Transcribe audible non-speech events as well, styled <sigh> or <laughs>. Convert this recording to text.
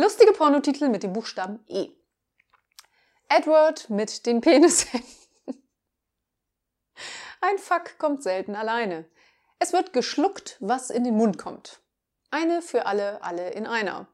Lustige Pornotitel mit dem Buchstaben E. Edward mit den Penishänden. <laughs> Ein Fuck kommt selten alleine. Es wird geschluckt, was in den Mund kommt. Eine für alle, alle in einer.